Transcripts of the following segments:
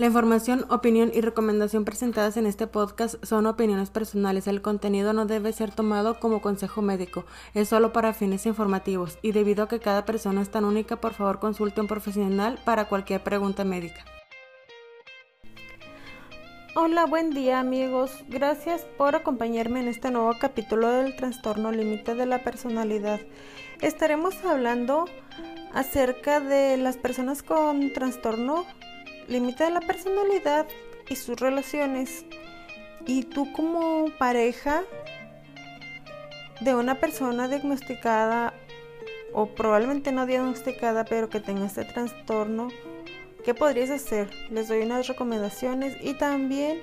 La información, opinión y recomendación presentadas en este podcast son opiniones personales. El contenido no debe ser tomado como consejo médico, es solo para fines informativos y debido a que cada persona es tan única, por favor consulte a un profesional para cualquier pregunta médica. Hola, buen día amigos. Gracias por acompañarme en este nuevo capítulo del trastorno límite de la personalidad. Estaremos hablando acerca de las personas con trastorno límite de la personalidad y sus relaciones. Y tú como pareja de una persona diagnosticada o probablemente no diagnosticada pero que tenga este trastorno, ¿qué podrías hacer? Les doy unas recomendaciones y también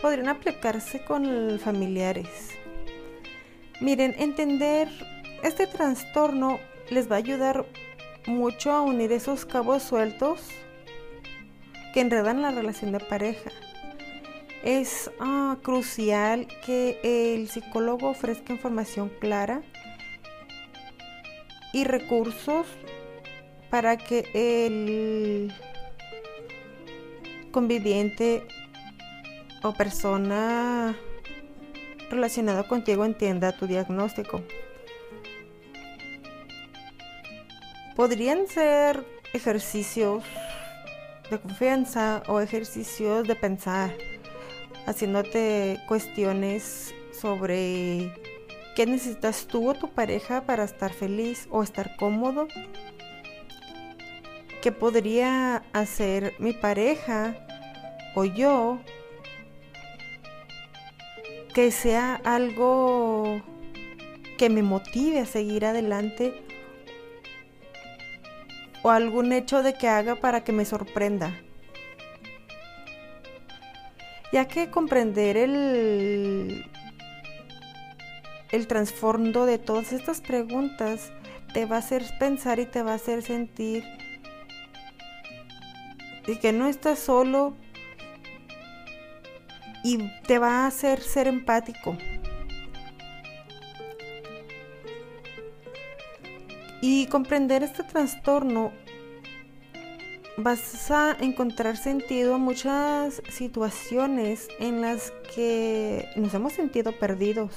podrían aplicarse con familiares. Miren, entender este trastorno les va a ayudar mucho a unir esos cabos sueltos que enredan la relación de pareja. Es ah, crucial que el psicólogo ofrezca información clara y recursos para que el conviviente o persona relacionada contigo entienda tu diagnóstico. Podrían ser ejercicios de confianza o ejercicios de pensar, haciéndote cuestiones sobre qué necesitas tú o tu pareja para estar feliz o estar cómodo. ¿Qué podría hacer mi pareja o yo que sea algo que me motive a seguir adelante o algún hecho de que haga para que me sorprenda. Ya que comprender el, el trasfondo de todas estas preguntas te va a hacer pensar y te va a hacer sentir y que no estás solo y te va a hacer ser empático. Y comprender este trastorno vas a encontrar sentido a muchas situaciones en las que nos hemos sentido perdidos.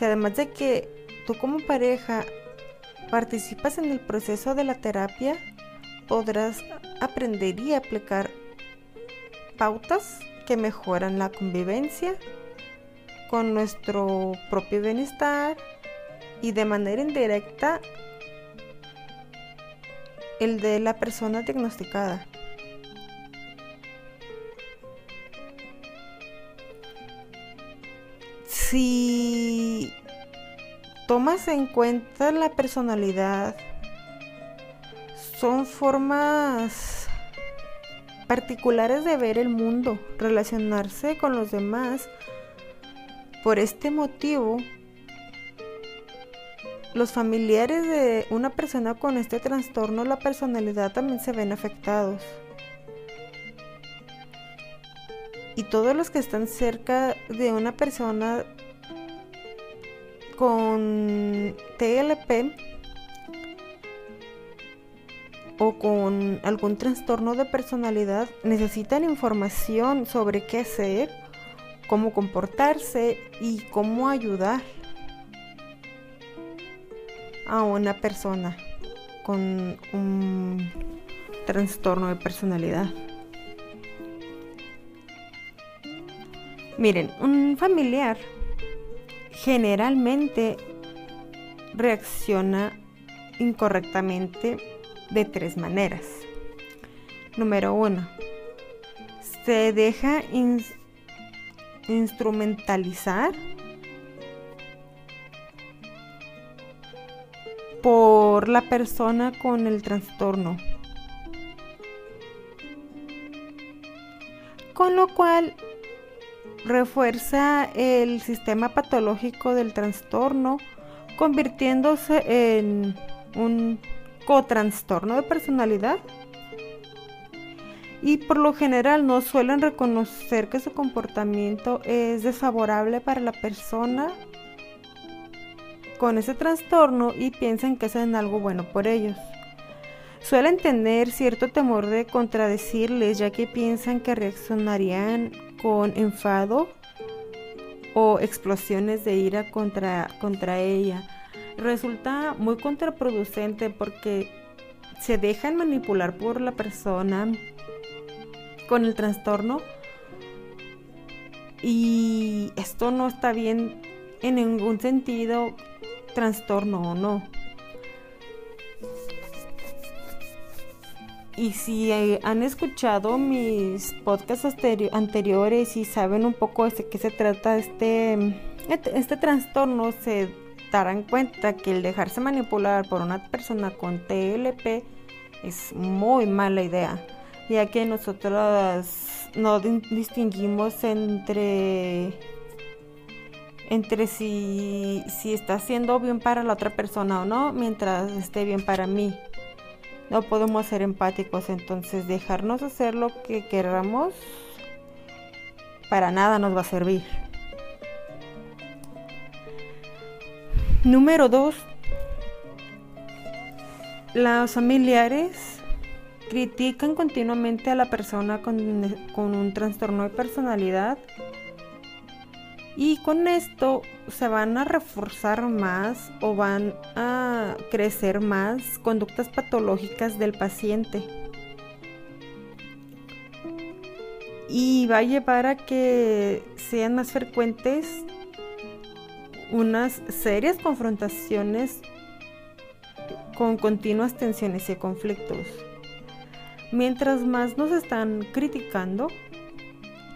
O además de que tú como pareja participas en el proceso de la terapia, podrás aprender y aplicar pautas que mejoran la convivencia con nuestro propio bienestar y de manera indirecta el de la persona diagnosticada. Si tomas en cuenta la personalidad, son formas particulares de ver el mundo, relacionarse con los demás. Por este motivo, los familiares de una persona con este trastorno, la personalidad también se ven afectados. Y todos los que están cerca de una persona con TLP o con algún trastorno de personalidad necesitan información sobre qué hacer, cómo comportarse y cómo ayudar a una persona con un trastorno de personalidad. Miren, un familiar generalmente reacciona incorrectamente de tres maneras. Número uno, se deja instrumentalizar por la persona con el trastorno. Con lo cual refuerza el sistema patológico del trastorno, convirtiéndose en un cotrastorno de personalidad. Y por lo general no suelen reconocer que su comportamiento es desfavorable para la persona con ese trastorno y piensan que hacen algo bueno por ellos. Suelen tener cierto temor de contradecirles ya que piensan que reaccionarían con enfado o explosiones de ira contra, contra ella. Resulta muy contraproducente porque se dejan manipular por la persona con el trastorno y esto no está bien en ningún sentido, trastorno o no. Y si eh, han escuchado mis podcasts anteriores y saben un poco de qué se trata este, este, trastorno, se darán cuenta que el dejarse manipular por una persona con TLP es muy mala idea, ya que nosotros no distinguimos entre entre si, si está siendo bien para la otra persona o no, mientras esté bien para mí. No podemos ser empáticos, entonces dejarnos hacer lo que queramos para nada nos va a servir. Número 2. Los familiares critican continuamente a la persona con, con un trastorno de personalidad y con esto se van a reforzar más o van a crecer más conductas patológicas del paciente. Y va a llevar a que sean más frecuentes unas serias confrontaciones con continuas tensiones y conflictos. Mientras más nos están criticando,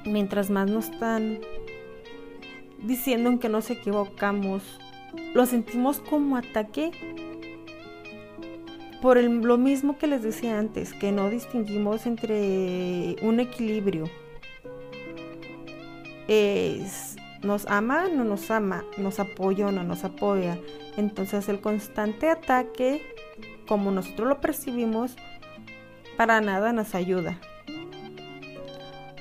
mientras más nos están diciendo que nos equivocamos, lo sentimos como ataque por lo mismo que les decía antes, que no distinguimos entre un equilibrio. Es, nos ama, no nos ama, nos apoya o no nos apoya. Entonces el constante ataque, como nosotros lo percibimos, para nada nos ayuda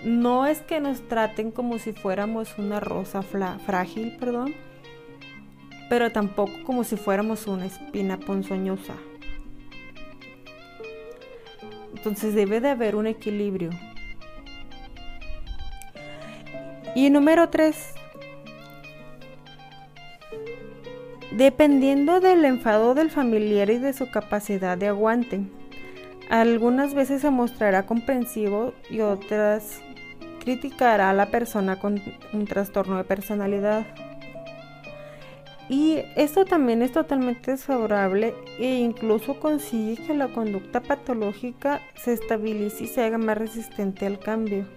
no es que nos traten como si fuéramos una rosa frágil, perdón, pero tampoco como si fuéramos una espina ponzoñosa. Entonces debe de haber un equilibrio. Y número 3. Dependiendo del enfado del familiar y de su capacidad de aguante. Algunas veces se mostrará comprensivo y otras criticará a la persona con un trastorno de personalidad. Y esto también es totalmente desfavorable e incluso consigue que la conducta patológica se estabilice y se haga más resistente al cambio.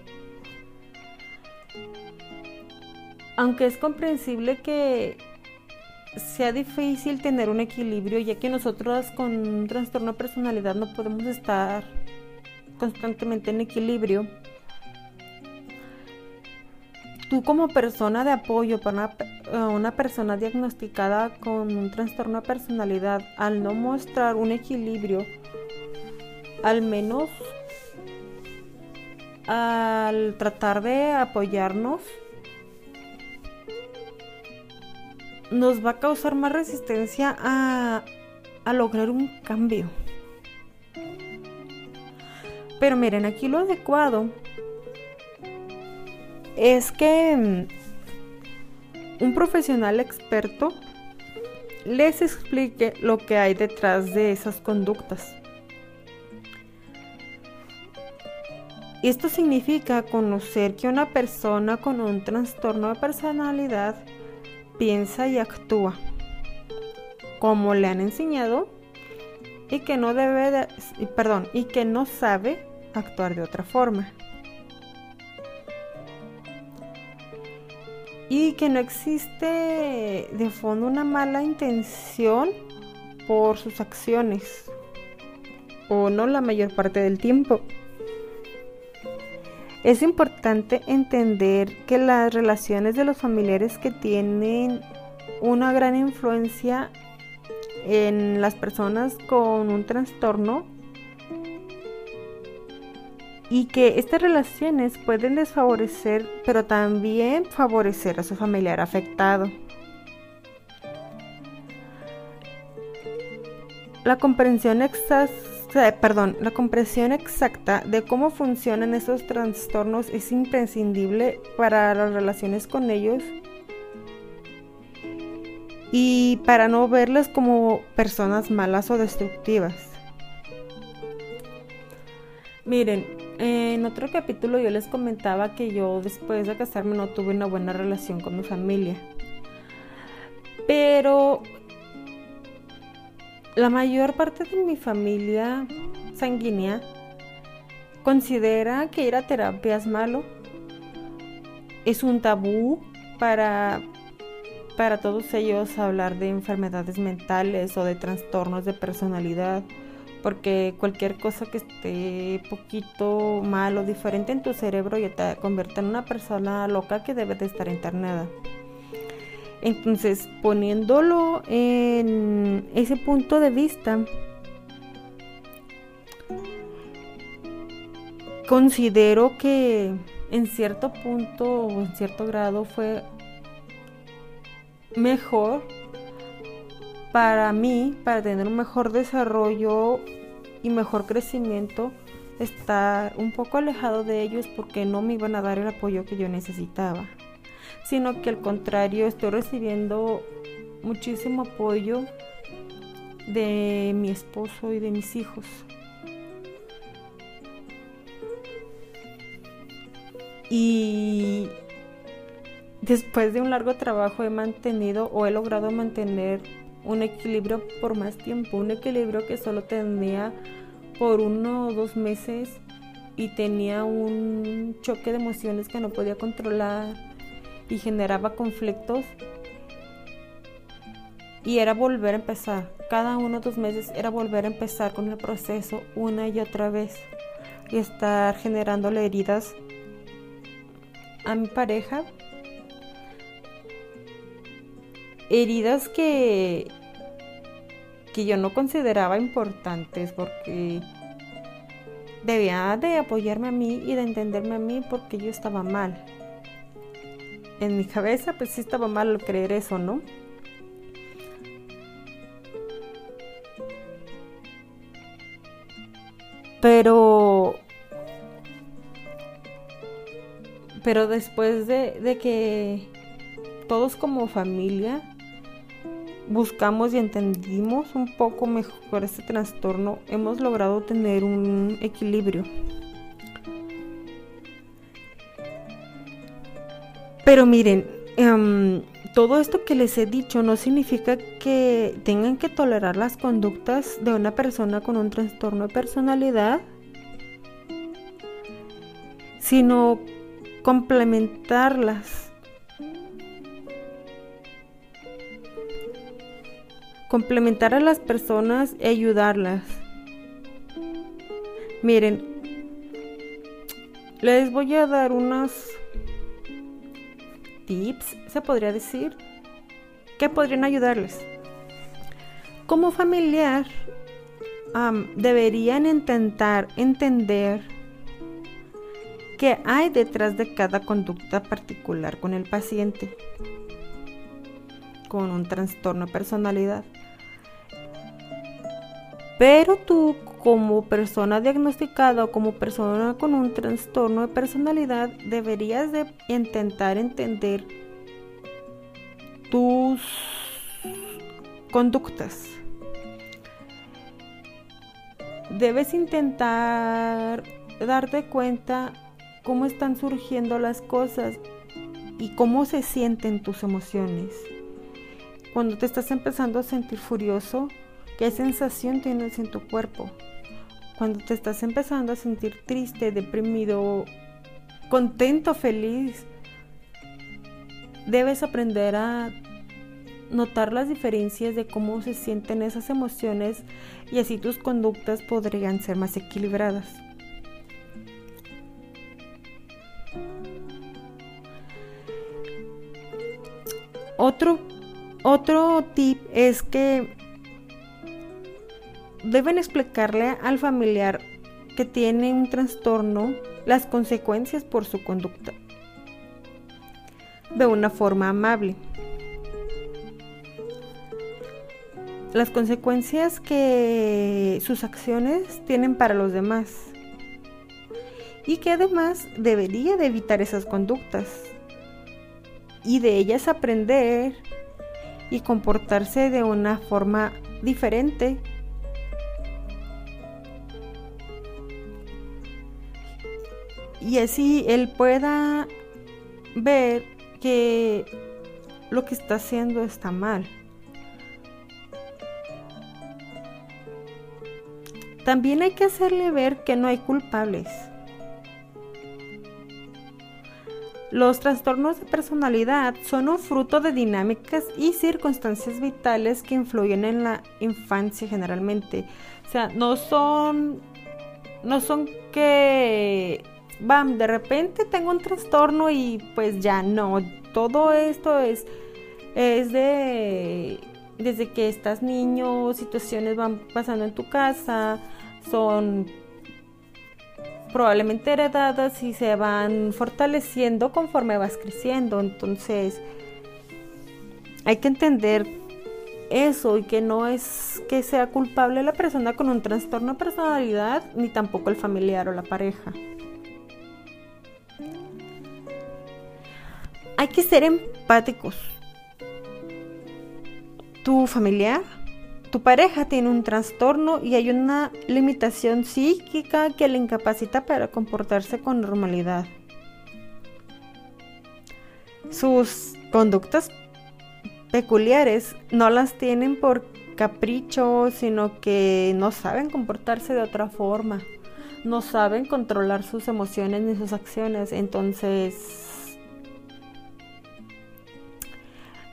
Aunque es comprensible que sea difícil tener un equilibrio, ya que nosotros con un trastorno de personalidad no podemos estar constantemente en equilibrio tú como persona de apoyo para una, persona diagnosticada con un trastorno de personalidad, al no mostrar un equilibrio, al menos al tratar de apoyarnos, nos va a causar más resistencia a, a lograr un cambio. Pero miren, aquí lo adecuado es que mm, un profesional experto les explique lo que hay detrás de esas conductas. Esto significa conocer que una persona con un trastorno de personalidad piensa y actúa como le han enseñado y que no debe perdón, y que no sabe actuar de otra forma. Y que no existe de fondo una mala intención por sus acciones o no la mayor parte del tiempo. Es importante entender que las relaciones de los familiares que tienen una gran influencia en las personas con un trastorno y que estas relaciones pueden desfavorecer, pero también favorecer a su familiar afectado. La comprensión perdón, la comprensión exacta de cómo funcionan esos trastornos es imprescindible para las relaciones con ellos y para no verlas como personas malas o destructivas. Miren, en otro capítulo yo les comentaba que yo después de casarme no tuve una buena relación con mi familia. Pero la mayor parte de mi familia sanguínea considera que ir a terapia es malo. Es un tabú para, para todos ellos hablar de enfermedades mentales o de trastornos de personalidad porque cualquier cosa que esté poquito mal o diferente en tu cerebro ya te convierte en una persona loca que debe de estar internada. Entonces, poniéndolo en ese punto de vista, considero que en cierto punto o en cierto grado fue mejor para mí, para tener un mejor desarrollo y mejor crecimiento, estar un poco alejado de ellos porque no me iban a dar el apoyo que yo necesitaba, sino que al contrario estoy recibiendo muchísimo apoyo de mi esposo y de mis hijos. Y después de un largo trabajo he mantenido o he logrado mantener un equilibrio por más tiempo, un equilibrio que solo tenía por uno o dos meses y tenía un choque de emociones que no podía controlar y generaba conflictos y era volver a empezar. Cada uno o dos meses era volver a empezar con el proceso una y otra vez y estar generándole heridas a mi pareja. Heridas que que yo no consideraba importantes porque debía de apoyarme a mí y de entenderme a mí porque yo estaba mal. En mi cabeza pues sí estaba mal creer eso, ¿no? Pero pero después de, de que todos como familia buscamos y entendimos un poco mejor este trastorno, hemos logrado tener un equilibrio. Pero miren, em, todo esto que les he dicho no significa que tengan que tolerar las conductas de una persona con un trastorno de personalidad, sino complementarlas complementar a las personas y ayudarlas. Miren, les voy a dar unos tips, se podría decir, que podrían ayudarles. Como familiar, deberían intentar entender qué hay detrás de cada conducta particular con el paciente con un trastorno de personalidad. Pero tú como persona diagnosticada o como persona con un trastorno de personalidad deberías de intentar entender tus conductas. Debes intentar darte cuenta cómo están surgiendo las cosas y cómo se sienten tus emociones. Cuando te estás empezando a sentir furioso, ¿Qué sensación tienes en tu cuerpo? Cuando te estás empezando a sentir triste, deprimido, contento, feliz, debes aprender a notar las diferencias de cómo se sienten esas emociones y así tus conductas podrían ser más equilibradas. Otro, otro tip es que deben explicarle al familiar que tiene un trastorno las consecuencias por su conducta de una forma amable. las consecuencias que sus acciones tienen para los demás y que además debería de evitar esas conductas y de ellas aprender y comportarse de una forma diferente. Y así él pueda ver que lo que está haciendo está mal. También hay que hacerle ver que no hay culpables. Los trastornos de personalidad son un fruto de dinámicas y circunstancias vitales que influyen en la infancia generalmente. O sea, no son no son que bam, de repente tengo un trastorno y pues ya no, todo esto es es de desde que estás niño, situaciones van pasando en tu casa, son probablemente heredadas y se van fortaleciendo conforme vas creciendo. Entonces, hay que entender eso y que no es que sea culpable la persona con un trastorno de personalidad, ni tampoco el familiar o la pareja. Hay que ser empáticos. Tu familiar tu pareja tiene un trastorno y hay una limitación psíquica que le incapacita para comportarse con normalidad. Sus conductas peculiares no las tienen por capricho, sino que no saben comportarse de otra forma, no saben controlar sus emociones ni sus acciones, entonces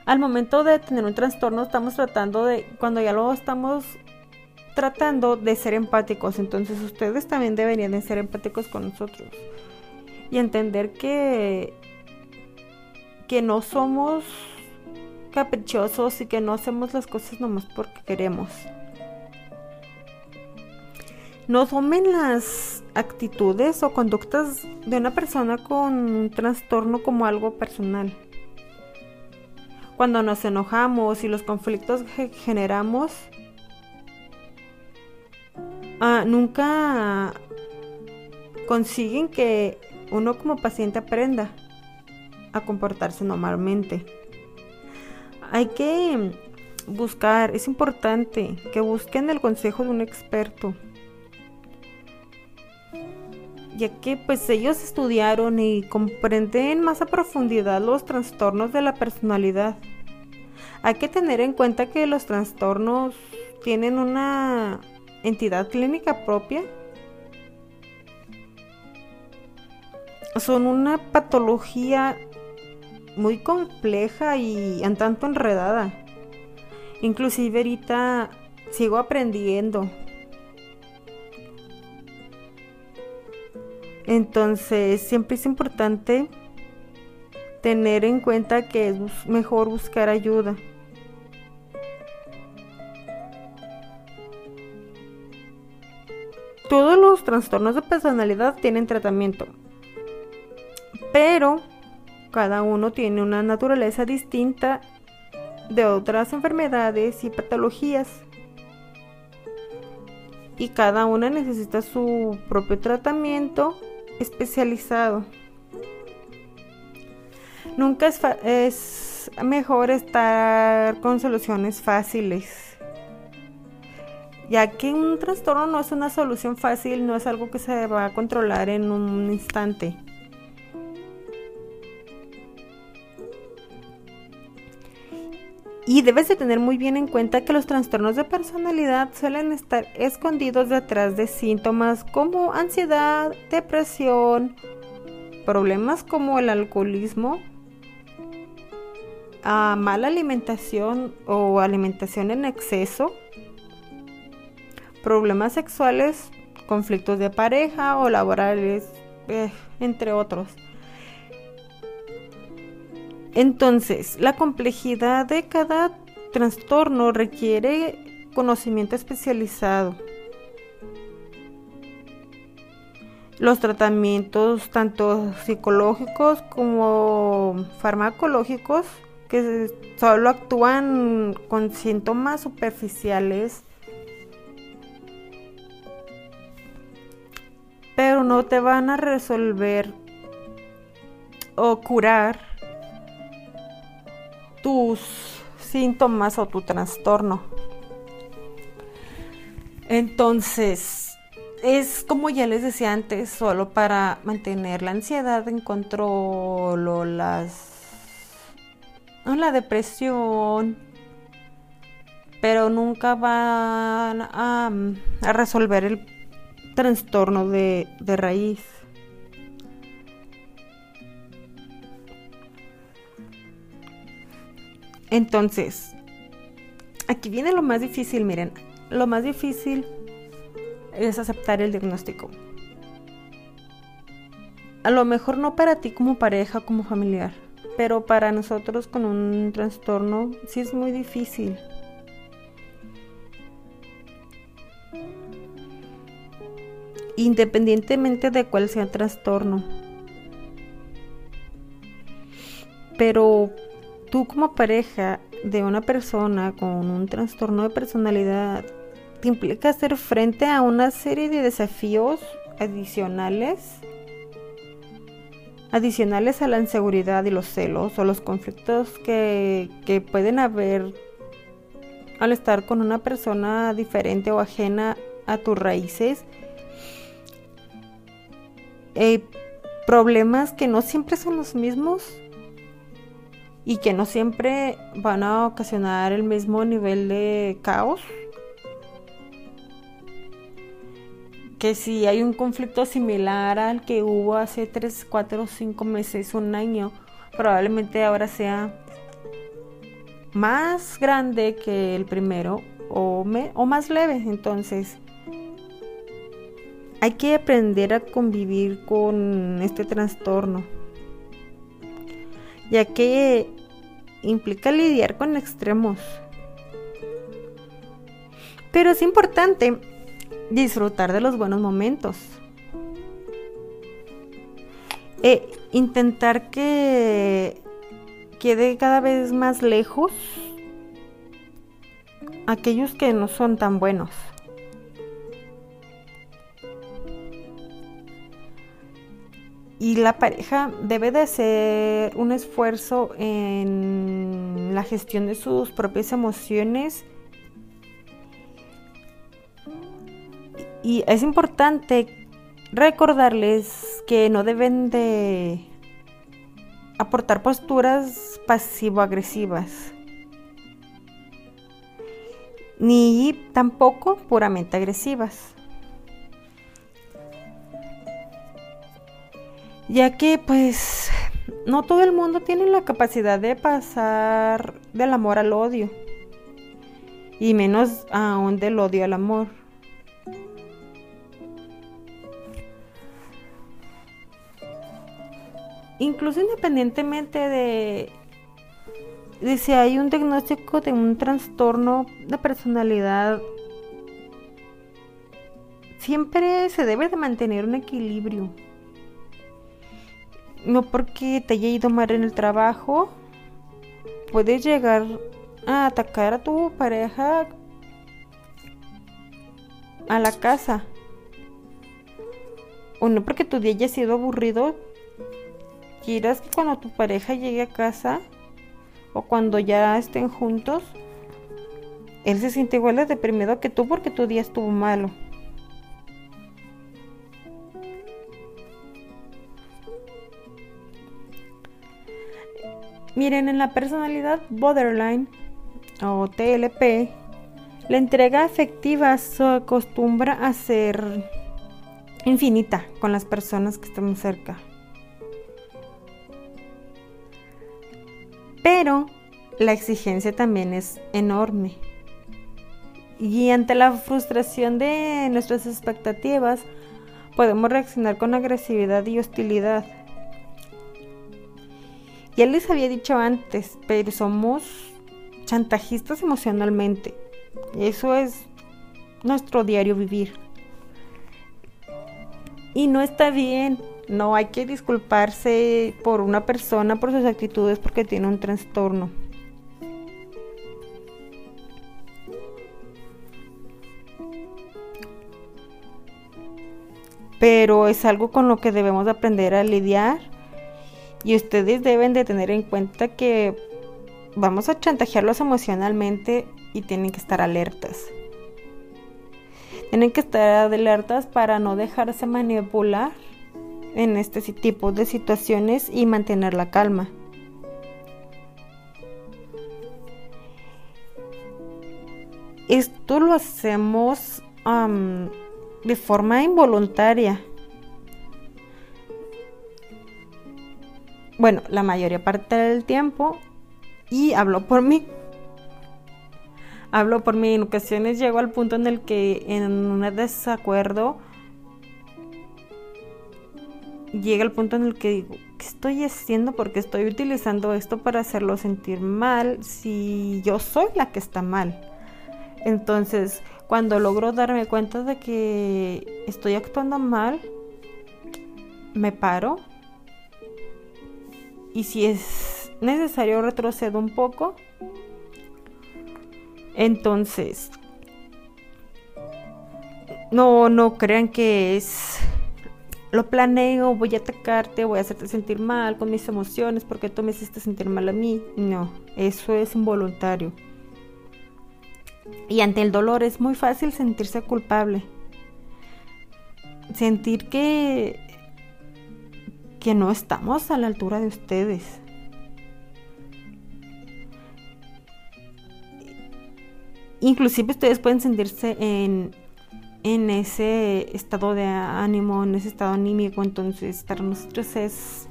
al momento de tener un trastorno estamos tratando de, cuando ya lo estamos tratando de ser empáticos, entonces ustedes también deberían de ser empáticos con nosotros y entender que que no somos caprichosos y que no hacemos las cosas nomás porque queremos. No tomen las actitudes o conductas de una persona con un trastorno como algo personal cuando nos enojamos y los conflictos que generamos, ah, nunca consiguen que uno como paciente aprenda a comportarse normalmente. Hay que buscar, es importante que busquen el consejo de un experto, ya que pues ellos estudiaron y comprenden más a profundidad los trastornos de la personalidad. Hay que tener en cuenta que los trastornos tienen una entidad clínica propia. Son una patología muy compleja y un tanto enredada. Inclusive ahorita sigo aprendiendo Entonces, siempre es importante tener en cuenta que es mejor buscar ayuda. Todos los trastornos de personalidad tienen tratamiento, pero cada uno tiene una naturaleza distinta de otras enfermedades y patologías. Y cada una necesita su propio tratamiento especializado. Nunca es, es mejor estar con soluciones fáciles, ya que un trastorno no es una solución fácil, no es algo que se va a controlar en un instante. Y debes de tener muy bien en cuenta que los trastornos de personalidad suelen estar escondidos detrás de síntomas como ansiedad, depresión, problemas como el alcoholismo, a mala alimentación o alimentación en exceso, problemas sexuales, conflictos de pareja o laborales, eh, entre otros. Entonces, la complejidad de cada trastorno requiere conocimiento especializado. Los tratamientos tanto psicológicos como farmacológicos que solo actúan con síntomas superficiales, pero no te van a resolver o curar tus síntomas o tu trastorno. Entonces, es como ya les decía antes, solo para mantener la ansiedad en control o las la depresión, pero nunca van a, resolver el trastorno de, de raíz. Entonces, aquí viene lo más difícil, miren, lo más difícil es aceptar el diagnóstico. A lo mejor no para ti como pareja, como familiar, pero para nosotros con un trastorno sí es muy difícil. Independientemente de cuál sea el trastorno. Pero tú como pareja de una persona con un trastorno de personalidad te implica hacer frente a una serie de desafíos adicionales adicionales a la inseguridad y los celos o los conflictos que, pueden haber al estar con una persona diferente o ajena a tus raíces. Eh, problemas que no siempre son los mismos y que no siempre van a ocasionar el mismo nivel de caos que si hay un conflicto similar al que hubo hace 3, 4, 5 meses, un año, probablemente ahora sea más grande que el primero o, o más leve. Entonces, hay que aprender a convivir con este trastorno, ya que implica lidiar con extremos. Pero es importante disfrutar de los buenos momentos. E intentar que quede cada vez más lejos aquellos que no son tan buenos. Y la pareja debe de hacer un esfuerzo en la gestión de sus propias emociones Y es importante recordarles que no deben de aportar posturas pasivo-agresivas. Ni tampoco puramente agresivas. Ya que pues no todo el mundo tiene la capacidad de pasar del amor al odio. Y menos aún del odio al amor. incluso independientemente de, si hay un diagnóstico de un trastorno de personalidad, siempre se debe de mantener un equilibrio. No porque te haya ido mal en el trabajo, puedes llegar a atacar a tu pareja a la casa. O no porque tu día haya sido aburrido, quieras que cuando tu pareja llegue a casa o cuando ya estén juntos, él se siente igual de deprimido que tú porque tu día estuvo malo. Miren, en la personalidad borderline o TLP, la entrega afectiva se acostumbra a ser infinita con las personas que estamos cerca. Pero la exigencia también es enorme. Y ante la frustración de nuestras expectativas, podemos reaccionar con agresividad y hostilidad. Ya les había dicho antes, pero somos chantajistas emocionalmente. Eso es nuestro diario vivir. Y no está bien No hay que disculparse por una persona por sus actitudes porque tiene un trastorno. Pero es algo con lo que debemos aprender a lidiar y ustedes deben de tener en cuenta que vamos a chantajearlos emocionalmente y tienen que estar alertas. Tienen que estar alertas para no dejarse manipular en este tipo de situaciones y mantener la calma. Esto lo hacemos de forma involuntaria. Bueno, la mayoría parte del tiempo y hablo por mí. Hablo por mí. En ocasiones llego al punto en el que en un desacuerdo llega el punto en el que digo, ¿qué estoy haciendo? Porque estoy utilizando esto para hacerlo sentir mal si yo soy la que está mal. Entonces, cuando logro darme cuenta de que estoy actuando mal, me paro. Y si es necesario retrocedo un poco. Entonces, no, no crean que es lo planeo, voy a atacarte, voy a hacerte sentir mal con mis emociones porque tú me hiciste sentir mal a mí. No, eso es involuntario. Y ante el dolor es muy fácil sentirse culpable. Sentir que que no estamos a la altura de ustedes. Inclusive ustedes pueden sentirse en, en ese estado de ánimo, en ese estado anímico, entonces para nosotros es,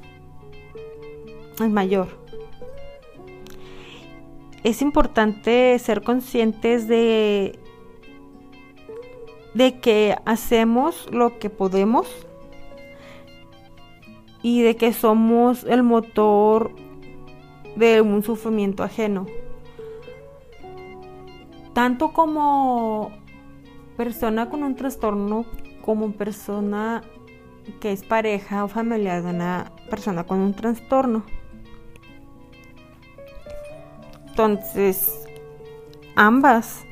es mayor es importante ser conscientes de, de que hacemos lo que podemos y de que somos el motor de un sufrimiento ajeno. Tanto como persona con un trastorno como persona que es pareja o familiar de una persona con un trastorno. Entonces, ambas,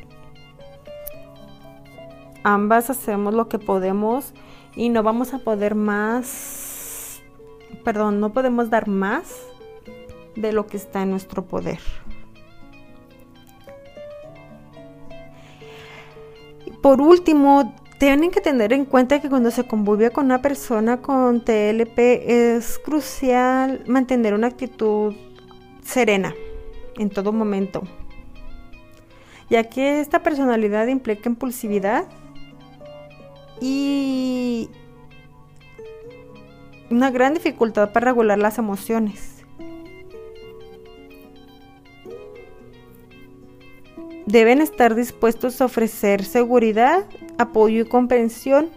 ambas hacemos lo que podemos y no vamos a poder más, perdón, no podemos dar más de lo que está en nuestro poder. Por último, tienen que tener en cuenta que cuando se convive con una persona con TLP es crucial mantener una actitud serena en todo momento, ya que esta personalidad implica impulsividad y una gran dificultad para regular las emociones. Deben estar dispuestos a ofrecer seguridad, apoyo y comprensión,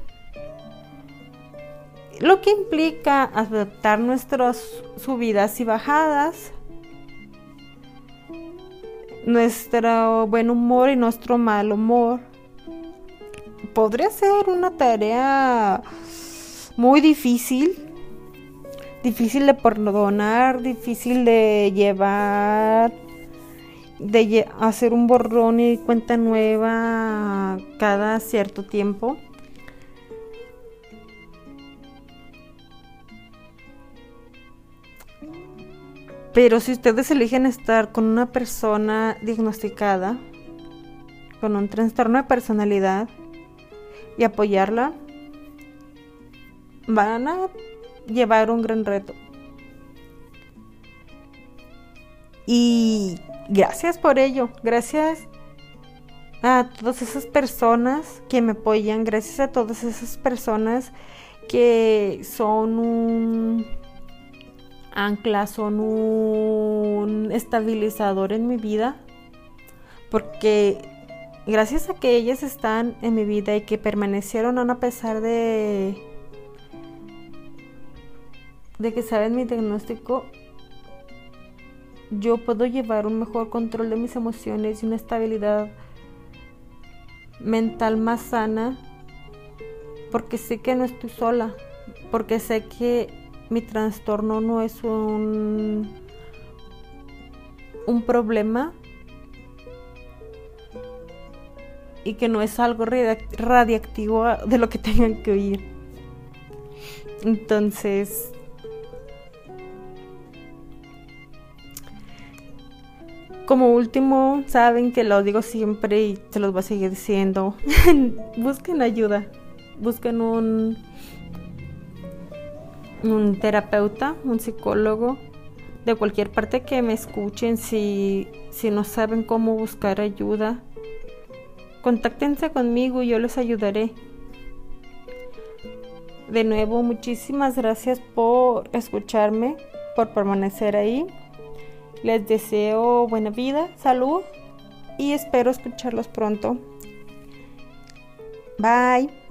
lo que implica adaptar nuestras subidas y bajadas, nuestro buen humor y nuestro mal humor. Podría ser una tarea muy difícil, difícil de perdonar, difícil de llevar, de hacer un borrón y cuenta nueva cada cierto tiempo. Pero si ustedes eligen estar con una persona diagnosticada con un trastorno de personalidad y apoyarla, van a llevar un gran reto. Y gracias por ello, gracias a todas esas personas que me apoyan, gracias a todas esas personas que son un anclas, son un estabilizador en mi vida, porque gracias a que ellas están en mi vida y que permanecieron a pesar de de que saben mi diagnóstico, yo puedo llevar un mejor control de mis emociones y una estabilidad mental más sana porque sé que no estoy sola, porque sé que mi trastorno no es un, un problema y que no es algo radiactivo de lo que tengan que oír. Entonces, como último, saben que lo digo siempre y se los voy a seguir diciendo. busquen ayuda. Busquen un un terapeuta, un psicólogo, de cualquier parte que me escuchen si si no saben cómo buscar ayuda Contáctense conmigo y yo les ayudaré. De nuevo, muchísimas gracias por escucharme, por permanecer ahí. Les deseo buena vida, salud y espero escucharlos pronto. Bye.